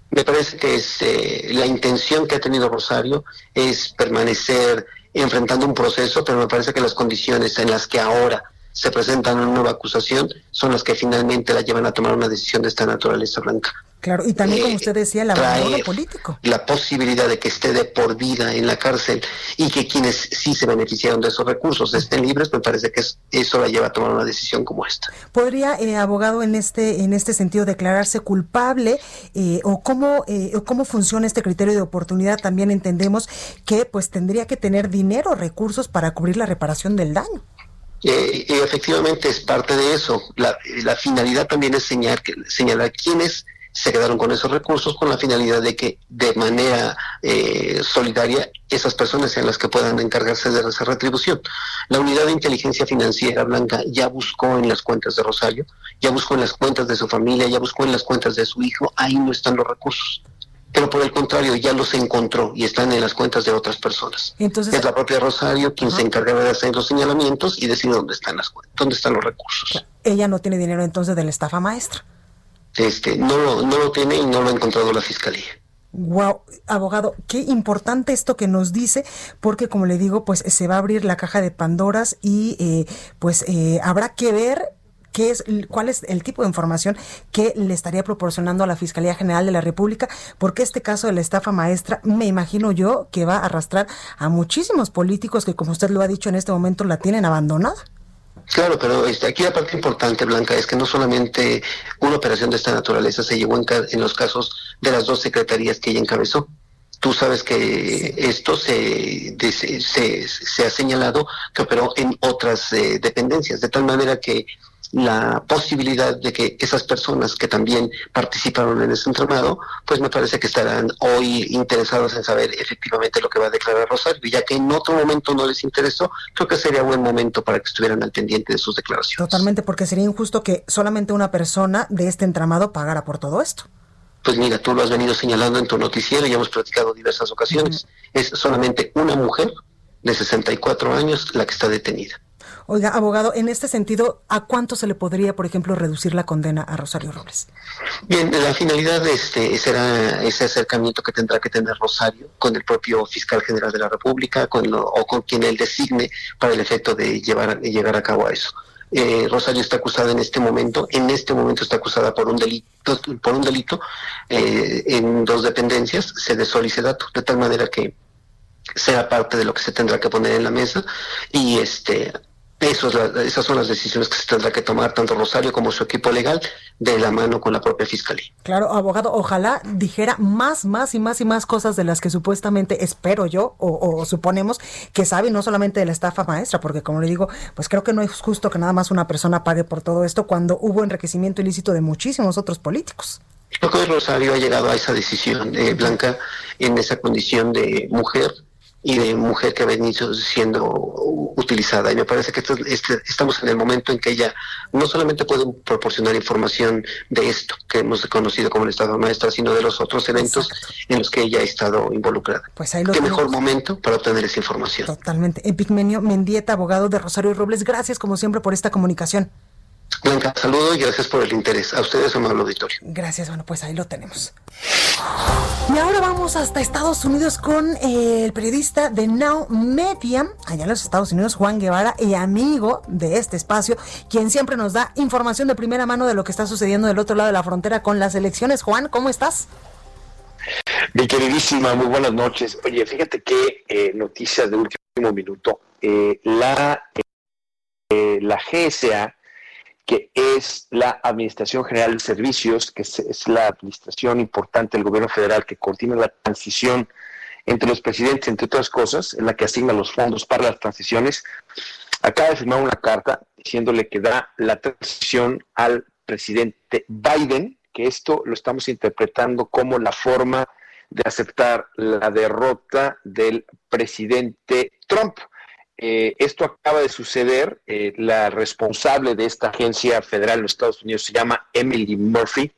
Me parece que es, eh, la intención que ha tenido Rosario es permanecer enfrentando un proceso, pero me parece que las condiciones en las que ahora se presenta una nueva acusación son las que finalmente la llevan a tomar una decisión de esta naturaleza blanca. Claro, y también, como eh, usted decía, el abandono político. La posibilidad de que esté de por vida en la cárcel y que quienes sí se beneficiaron de esos recursos estén libres, me parece que eso la lleva a tomar una decisión como esta. ¿Podría, eh, abogado, en este, en este sentido declararse culpable eh, o, cómo, o cómo funciona este criterio de oportunidad? También entendemos que pues tendría que tener dinero, recursos para cubrir la reparación del daño. Y efectivamente es parte de eso. La, la finalidad también es señalar, señalar quiénes se quedaron con esos recursos con la finalidad de que de manera eh, solidaria esas personas sean las que puedan encargarse de esa retribución. La unidad de inteligencia financiera blanca ya buscó en las cuentas de Rosario, ya buscó en las cuentas de su familia, ya buscó en las cuentas de su hijo, ahí no están los recursos pero por el contrario ya los encontró y están en las cuentas de otras personas. Entonces, es la propia Rosario quien se encargaba de hacer los señalamientos y decir dónde están las dónde están los recursos. Ella no tiene dinero entonces de la estafa maestra este, no, lo, no lo tiene y no lo ha encontrado la fiscalía. Wow, abogado, qué importante esto que nos dice, porque como le digo, pues se va a abrir la caja de Pandoras y eh, pues eh, habrá que ver qué es, cuál es el tipo de información que le estaría proporcionando a la Fiscalía General de la República, porque este caso de la estafa maestra, me imagino yo que va a arrastrar a muchísimos políticos que, como usted lo ha dicho en este momento, la tienen abandonada. Claro, pero este, aquí la parte importante, Blanca, es que no solamente una operación de esta naturaleza se llevó en, en los casos de las dos secretarías que ella encabezó. Tú sabes que esto se, se, se, ha señalado que operó en otras eh, dependencias, de tal manera que la posibilidad de que esas personas que también participaron en ese entramado, pues me parece que estarán hoy interesados en saber efectivamente lo que va a declarar Rosario, y ya que en otro momento no les interesó, creo que sería buen momento para que estuvieran al pendiente de sus declaraciones. Totalmente, porque sería injusto que solamente una persona de este entramado pagara por todo esto. Pues mira, tú lo has venido señalando en tu noticiero y hemos platicado diversas ocasiones. Es solamente una mujer de 64 años la que está detenida. Oiga, abogado, en este sentido, ¿a cuánto se le podría, por ejemplo, reducir la condena a Rosario Robles? Bien, la finalidad este, será ese acercamiento que tendrá que tener Rosario con el propio fiscal general de la República con o con quien él designe para el efecto de llevar, llegar a cabo a eso. Eh, Rosario está acusada en este momento, en este momento está acusada por un delito, por un delito eh, en dos dependencias, sede sol y sedato, de tal manera que sea parte de lo que se tendrá que poner en la mesa y este eso esas son las decisiones que se tendrá que tomar tanto Rosario como su equipo legal de la mano con la propia fiscalía. Claro, abogado, ojalá dijera más, más y más y más cosas de las que supuestamente espero yo o, suponemos que sabe, no solamente de la estafa maestra, porque como le digo, pues creo que no es justo que nada más una persona pague por todo esto cuando hubo enriquecimiento ilícito de muchísimos otros políticos. Creo que Rosario ha llegado a esa decisión, eh, Blanca, en esa condición de mujer y de mujer que ha venido siendo utilizada. Y me parece que este, estamos en el momento en que ella no solamente puede proporcionar información de esto que hemos conocido como el Estado Maestra, sino de los otros eventos en los que ella ha estado involucrada. Pues ahí lo Qué mejor momento para obtener esa información. Totalmente. Epigmenio Mendieta, abogado de Rosario Robles, gracias como siempre por esta comunicación. Blanca, saludo y gracias por el interés. A ustedes, amable auditorio. Gracias, bueno, pues ahí lo tenemos. Y ahora vamos hasta Estados Unidos con eh, el periodista de Now Media, allá en los Estados Unidos, Juan Guevara, y amigo de este espacio, quien siempre nos da información de primera mano de lo que está sucediendo del otro lado de la frontera con las elecciones. Juan, ¿cómo estás? Mi queridísima, muy buenas noches. Oye, fíjate qué eh, noticias de último minuto. Eh, la, la GSA que es la Administración General de Servicios, que es, la administración importante del gobierno federal que coordina la transición entre los presidentes, entre otras cosas, en la que asigna los fondos para las transiciones, acaba de firmar una carta diciéndole que da la transición al presidente Biden, que esto lo estamos interpretando como la forma de aceptar la derrota del presidente Trump. Eh, esto acaba de suceder. Eh, la responsable de esta agencia federal en los Estados Unidos se llama Emily Murphy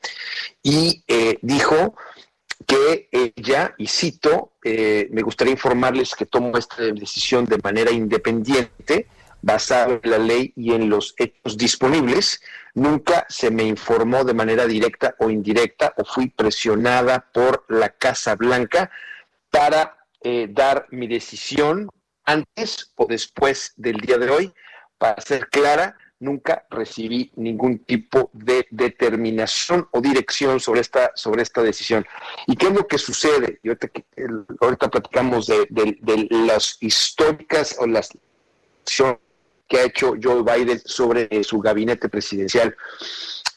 y eh, dijo que ella, y cito, me gustaría informarles que tomó esta decisión de manera independiente, basada en la ley y en los hechos disponibles. Nunca se me informó de manera directa o indirecta o fui presionada por la Casa Blanca para dar mi decisión antes o después del día de hoy. Para ser clara, nunca recibí ningún tipo de determinación o dirección sobre esta, sobre esta decisión. ¿Y qué es lo que sucede? Y ahorita, platicamos de, las históricas o las que ha hecho Joe Biden sobre su gabinete presidencial.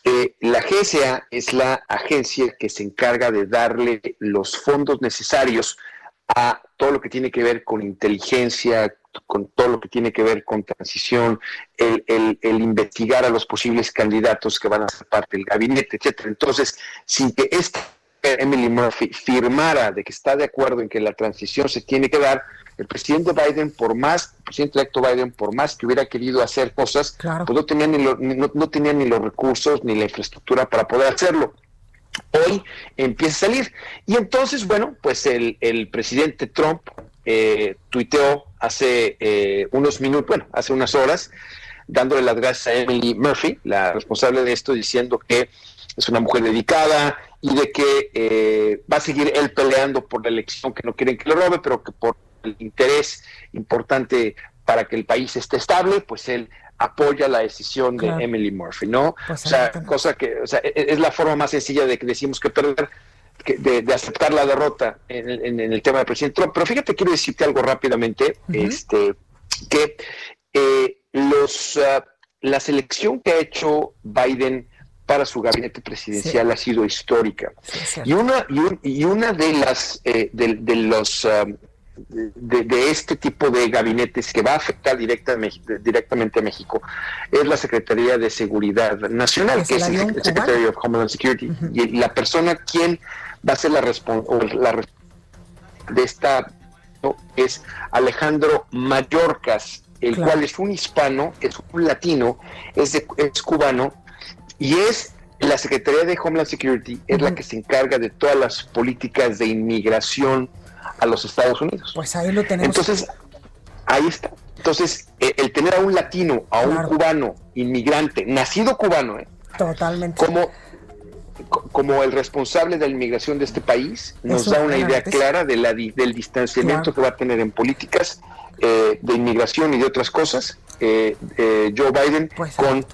Eh, la GSA es la agencia que se encarga de darle los fondos necesarios a todo lo que tiene que ver con inteligencia, con todo lo que tiene que ver con transición, el, investigar a los posibles candidatos que van a ser parte del gabinete, etcétera. Entonces, sin que esta Emily Murphy firmara de que está de acuerdo en que la transición se tiene que dar, el presidente Biden, por más, el presidente electo Biden, por más que hubiera querido hacer cosas, pues no tenía, ni no tenía ni los recursos ni la infraestructura para poder hacerlo hoy empieza a salir. Y entonces, bueno, pues el, presidente Trump eh, tuiteó hace eh, unos minutos, bueno, hace unas horas, dándole las gracias a Emily Murphy, la responsable de esto, diciendo que es una mujer dedicada y de que eh, va a seguir él peleando por la elección, que no quieren que lo robe, pero que por el interés importante para que el país esté estable, pues él apoya la decisión de Emily Murphy, ¿no? Pues o sea, cosa que o sea, e, e, es la forma más sencilla de que decimos que perder, de, aceptar la derrota en el, tema del presidente Trump. Pero fíjate, quiero decirte algo rápidamente, este, que eh, los, uh, la selección que ha hecho Biden para su gabinete presidencial ha sido histórica. y, una, y, una de las eh, de, los um, de, este tipo de gabinetes que va a afectar directamente a México es la Secretaría de Seguridad Nacional, que es el, Secretary of Homeland Security. Y la persona quien va a ser la responsable de esta es Alejandro Mallorcas, el cual es un hispano, es un latino, es, es cubano y es la Secretaría de Homeland Security es la que se encarga de todas las políticas de inmigración a los Estados Unidos. Pues ahí lo tenemos. Entonces, ahí está. Entonces, e, el, tener a un latino, a un cubano, inmigrante, nacido cubano, ¿eh? Totalmente. Como, como el responsable de la inmigración de este país, nos da una idea clara de la, del distanciamiento que va a tener en políticas eh, de inmigración y de otras cosas eh, eh, Joe Biden pues, con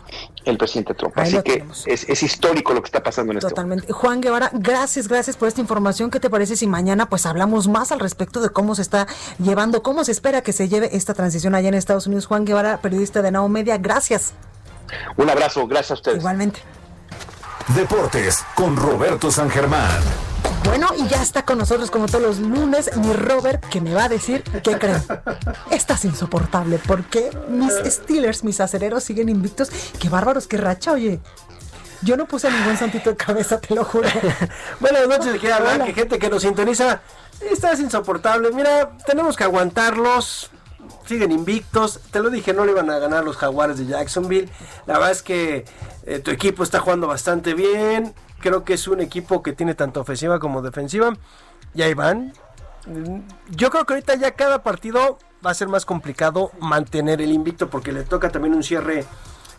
el presidente Trump. Así que es, histórico lo que está pasando en este Totalmente. Juan Guevara, gracias, gracias por esta información. ¿Qué te parece si mañana pues hablamos más al respecto de cómo se está llevando, cómo se espera que se lleve esta transición allá en Estados Unidos? Juan Guevara, periodista de Now Media, gracias. Un abrazo, gracias a ustedes. Igualmente. Deportes con Roberto San Germán. Bueno, y ya está con nosotros como todos los lunes mi Robert que me va a decir qué creen. Estás insoportable porque mis Steelers, mis acereros siguen invictos. Qué bárbaros, qué racha, oye. Yo no puse ningún santito de cabeza, te lo juro. Buenas noches, quiero hablar, que gente que nos sintoniza. Estás insoportable. Mira, tenemos que aguantarlos siguen invictos. Te lo dije, no le iban a ganar los Jaguares de Jacksonville. La verdad es que eh, tu equipo está jugando bastante bien. Creo que es un equipo que tiene tanto ofensiva como defensiva. Y ahí van. Yo creo que ahorita ya cada partido va a ser más complicado mantener el invicto porque le toca también un cierre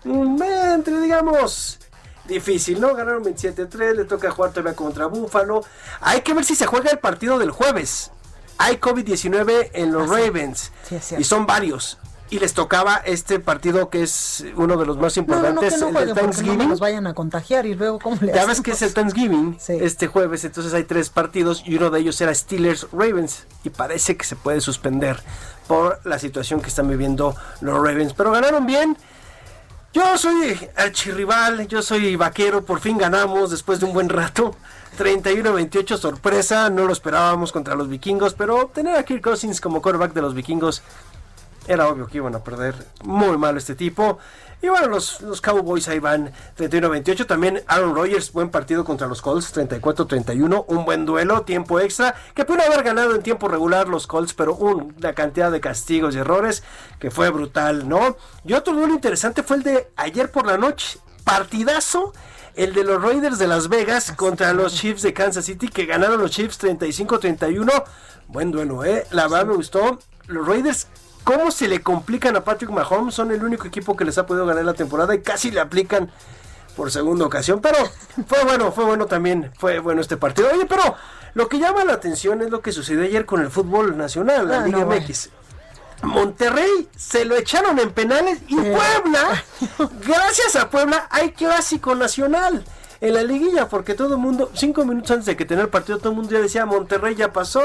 mm, entre, digamos, difícil, ¿no? Ganaron 27-3, le toca jugar todavía contra Búfalo. Hay que ver si se juega el partido del jueves. Hay COVID-19 en los Ravens y son varios y les tocaba este partido que es uno de los más importantes, el de Thanksgiving. No nos vayan a contagiar y luego cómo le Ya ves que es el Thanksgiving este jueves, entonces hay tres partidos y uno de ellos era Steelers Ravens y parece que se puede suspender por la situación que están viviendo los Ravens, pero ganaron bien. Yo soy archirrival, yo soy vaquero, por fin ganamos después de un buen rato. 31-28, sorpresa, no lo esperábamos contra los vikingos, pero tener a Kirk Cousins como quarterback de los vikingos era obvio que iban a perder. Muy malo este tipo. Y bueno, los, los Cowboys ahí van 31-28. También Aaron Rodgers, buen partido contra los Colts, 34-31. Un buen duelo, tiempo extra, que pudo haber ganado en tiempo regular los Colts, pero una cantidad de castigos y errores que fue brutal, ¿no? Y otro duelo interesante fue el de ayer por la noche. Partidazo el de los Raiders de Las Vegas contra los Chiefs de Kansas City, que ganaron los Chiefs 35-31. Buen duelo, ¿eh? La verdad me gustó. Los Raiders cómo se le complican a Patrick Mahomes. Son el único equipo que les ha podido ganar la temporada y casi le aplican por segunda ocasión. Pero fue bueno, fue bueno también. Fue bueno este partido. Oye, pero lo que llama la atención es lo que sucedió ayer con el fútbol nacional, la ah, Liga MX. Monterrey se lo echaron en penales y eh. Puebla, gracias a Puebla, hay clásico nacional en la liguilla, porque todo el mundo, cinco minutos antes de que tener el partido, todo el mundo ya decía Monterrey ya pasó,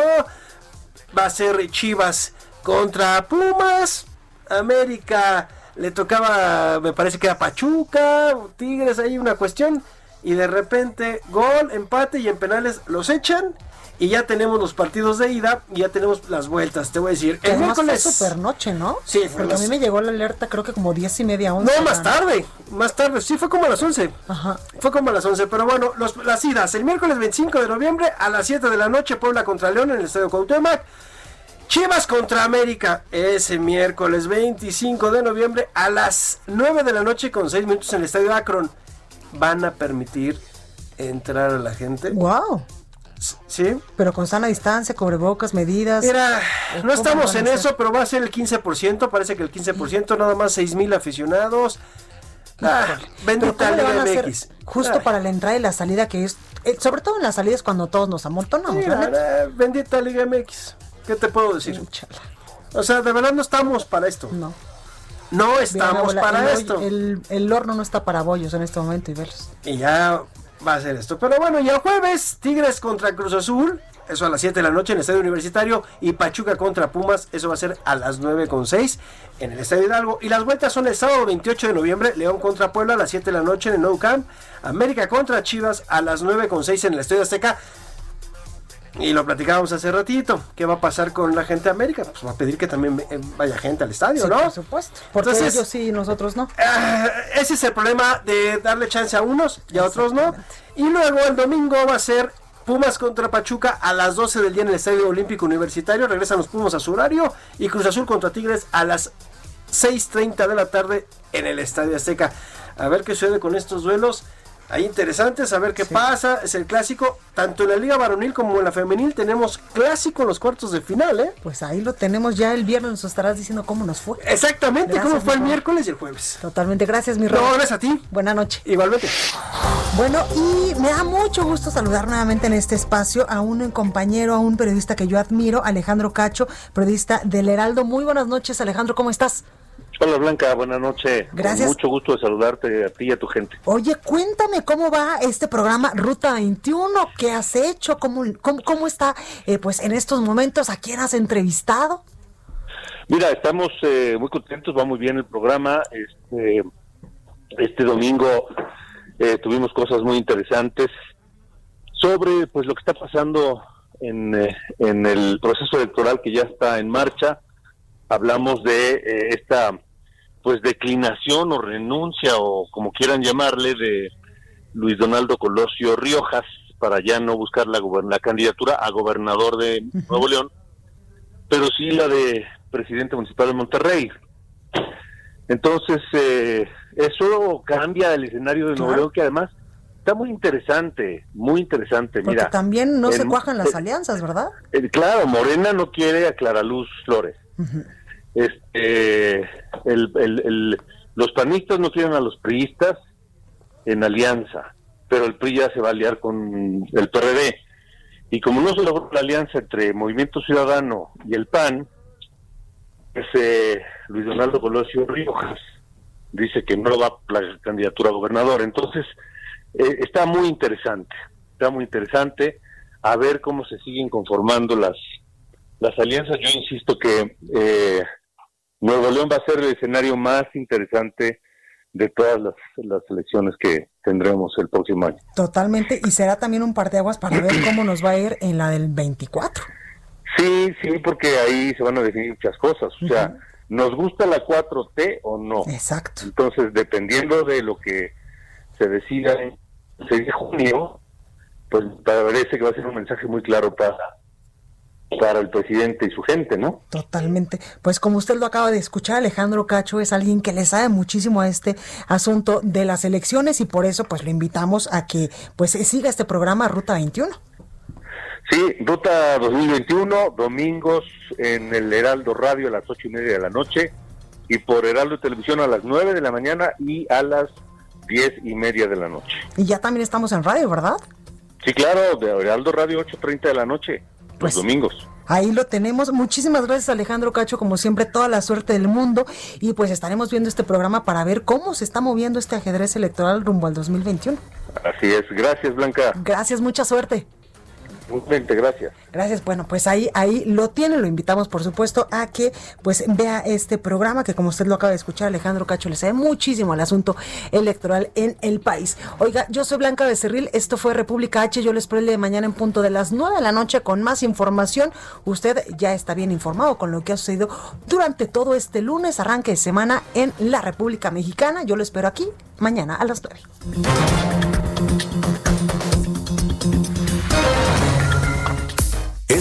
va a ser Chivas contra Pumas, América le tocaba, me parece que era Pachuca, Tigres, hay una cuestión. Y de repente, gol, empate y en penales los echan. Y ya tenemos los partidos de ida y ya tenemos las vueltas. Te voy a decir, el miércoles. Fue super noche, ¿no? Sí, porque a mí me llegó la alerta, creo que como 10 y media, 11. No, más tarde, más tarde. Sí, fue como a las 11. Ajá. Fue como a las 11. Pero bueno, los, las idas. El miércoles 25 de noviembre a las 7 de la noche, Puebla contra León en el Estadio Cuauhtémoc. Chivas contra América ese miércoles 25 de noviembre a las 9 de la noche con 6 minutos en el estadio Akron. ¿Van a permitir entrar a la gente? ¡Wow! Sí. Pero con sana distancia, cubrebocas, medidas. Mira, no estamos en eso, pero va a ser el 15%. Parece que el 15%, nada más 6 mil aficionados. Ah, bendita Liga MX. Justo para la entrada y la salida, que es. Eh, sobre todo en las salidas cuando todos nos amontonamos. bendita Liga MX. ¿Qué te puedo decir? O sea, de verdad no estamos para esto. No. No estamos para esto. El, horno no está para bollos en este momento y verlos. Y ya va a ser esto. Pero bueno, y el jueves, Tigres contra Cruz Azul. Eso a las 7 de la noche en el Estadio Universitario. Y Pachuca contra Pumas. Eso va a ser a las 9 con 6 en el Estadio Hidalgo. Y las vueltas son el sábado 28 de noviembre. León contra Puebla a las 7 de la noche en el Nou Camp. América contra Chivas a las 9 con 6 en el Estadio Azteca. Y lo platicábamos hace ratito. ¿Qué va a pasar con la gente de América? Pues va a pedir que también vaya gente al estadio, ¿no? Por supuesto. Porque Entonces, ellos sí y nosotros no. Ah, ese es el problema de darle chance a unos y a otros no. Y luego el domingo va a ser Pumas contra Pachuca a las 12 del día en el Estadio Olímpico Universitario. Regresan los Pumas a su horario. Y Cruz Azul contra Tigres a las 6.30 de la tarde en el Estadio Azteca. A ver qué sucede con estos duelos. Ahí interesante saber qué pasa. Es el clásico. Tanto en la Liga Varonil como en la Femenil tenemos clásico en los cuartos de final, ¿eh? Pues ahí lo tenemos ya el viernes. Nos estarás diciendo cómo nos fue. Exactamente, cómo fue el miércoles y el jueves. Totalmente. Gracias, mi Rob. No, gracias a ti. Buenas noches. Igualmente. Bueno, y me da mucho gusto saludar nuevamente en este espacio a un compañero, a un periodista que yo admiro, Alejandro Cacho, periodista del Heraldo. Muy buenas noches, Alejandro. ¿Cómo estás? Hola Blanca, buenas noches. Gracias. mucho gusto de saludarte a ti y a tu gente. Oye, cuéntame cómo va este programa Ruta 21, qué has hecho, cómo, cómo, está eh, pues en estos momentos, a quién has entrevistado. Mira, estamos eh, muy contentos, va muy bien el programa. Este, este domingo eh, tuvimos cosas muy interesantes sobre pues lo que está pasando en, en el proceso electoral que ya está en marcha hablamos de eh, esta pues declinación o renuncia o como quieran llamarle de Luis Donaldo Colosio Riojas para ya no buscar la, la candidatura a gobernador de Nuevo León, pero sí la de presidente municipal de Monterrey. Entonces, eh, eso cambia el escenario de Nuevo León, que además está muy interesante, muy interesante. Porque Mira, también no se cuajan las alianzas, ¿verdad? Eh, claro, Morena no quiere a Clara Luz Flores este, el, los panistas no quieren a los priistas en alianza, pero el PRI ya se va a aliar con el PRD. Y como no se logró la alianza entre Movimiento Ciudadano y el PAN, ese Luis Donaldo Colosio Riojas dice que no va a la candidatura a gobernador. Entonces, eh, está muy interesante, está muy interesante a ver cómo se siguen conformando las, las alianzas. Yo insisto que eh, Nuevo León va a ser el escenario más interesante de todas las, las elecciones que tendremos el próximo año. Totalmente, y será también un parteaguas para ver cómo nos va a ir en la del 24. Sí, sí, porque ahí se van a definir muchas cosas. O sea, ¿nos gusta la 4T o no? Exacto. Entonces, dependiendo de lo que se decida en el 6 de junio, pues parece que va a ser un mensaje muy claro para para el presidente y su gente, ¿no? Totalmente. Pues como usted lo acaba de escuchar, Alejandro Cacho es alguien que le sabe muchísimo a este asunto de las elecciones y por eso pues lo invitamos a que pues siga este programa Ruta 21. Sí, Ruta 2021, domingos en el Heraldo Radio a las ocho y media de la noche y por Heraldo Televisión a las nueve de la mañana y a las diez y media de la noche. Y ya también estamos en radio, ¿verdad? Sí, claro, de Heraldo Radio 8.30 de la noche, los Pues, domingos. Ahí lo tenemos. Muchísimas gracias Alejandro Cacho, como siempre, toda la suerte del mundo. Y pues estaremos viendo este programa para ver cómo se está moviendo este ajedrez electoral rumbo al 2021. Así es, gracias Blanca. Gracias, mucha suerte. Gracias. Gracias. Bueno, pues ahí, ahí lo tiene. Lo invitamos, por supuesto, a que pues vea este programa que, como usted lo acaba de escuchar, Alejandro Cacho le sabe muchísimo al asunto electoral en el país. Oiga, yo soy Blanca Becerril. Esto fue República H. Yo les espero el de mañana en punto de las 9 de la noche con más información. Usted ya está bien informado con lo que ha sucedido durante todo este lunes, arranque de semana en la República Mexicana. Yo lo espero aquí mañana a las 9.